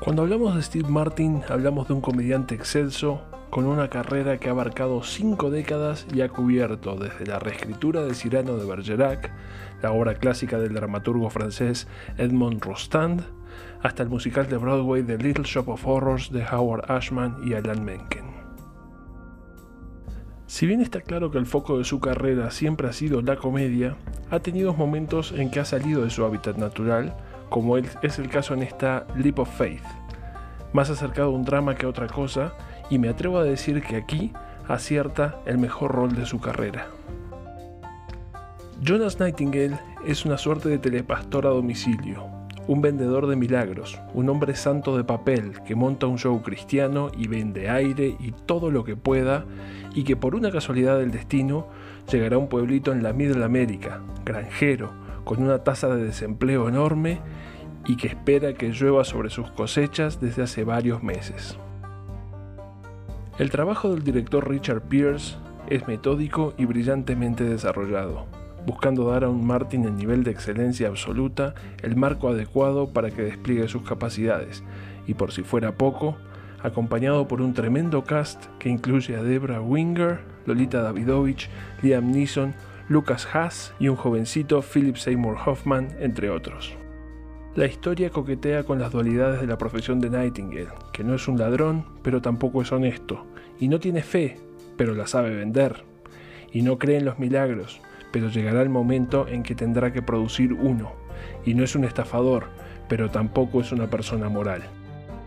Cuando hablamos de Steve Martin, hablamos de un comediante excelso, con una carrera que ha abarcado cinco décadas y ha cubierto desde la reescritura de Cyrano de Bergerac, la obra clásica del dramaturgo francés Edmond Rostand, hasta el musical de Broadway The Little Shop of Horrors de Howard Ashman y Alan Menken. Si bien está claro que el foco de su carrera siempre ha sido la comedia, ha tenido momentos en que ha salido de su hábitat natural, como es el caso en esta Leap of Faith, más acercado a un drama que a otra cosa, y me atrevo a decir que aquí acierta el mejor rol de su carrera. Jonas Nightingale es una suerte de telepastor a domicilio, un vendedor de milagros, un hombre santo de papel que monta un show cristiano y vende aire y todo lo que pueda y que por una casualidad del destino llegará a un pueblito en la Middle America, granjero, con una tasa de desempleo enorme y que espera que llueva sobre sus cosechas desde hace varios meses. El trabajo del director Richard Pierce es metódico y brillantemente desarrollado buscando dar a un Martin en nivel de excelencia absoluta el marco adecuado para que despliegue sus capacidades, y por si fuera poco, acompañado por un tremendo cast que incluye a Debra Winger, Lolita Davidovich, Liam Neeson, Lucas Haas y un jovencito Philip Seymour Hoffman, entre otros. La historia coquetea con las dualidades de la profesión de Nightingale, que no es un ladrón, pero tampoco es honesto, y no tiene fe, pero la sabe vender, y no cree en los milagros, pero llegará el momento en que tendrá que producir uno, y no es un estafador, pero tampoco es una persona moral.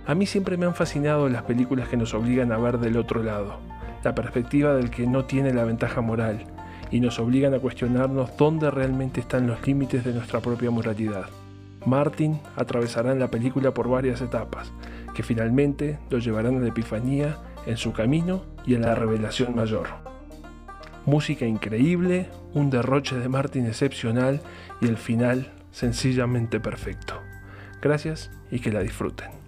A mí siempre me han fascinado las películas que nos obligan a ver del otro lado, la perspectiva del que no tiene la ventaja moral, y nos obligan a cuestionarnos dónde realmente están los límites de nuestra propia moralidad. Martin atravesará en la película por varias etapas, que finalmente lo llevarán a la epifanía, en su camino y en la revelación mayor música increíble, un derroche de Martin excepcional y el final sencillamente perfecto. Gracias y que la disfruten.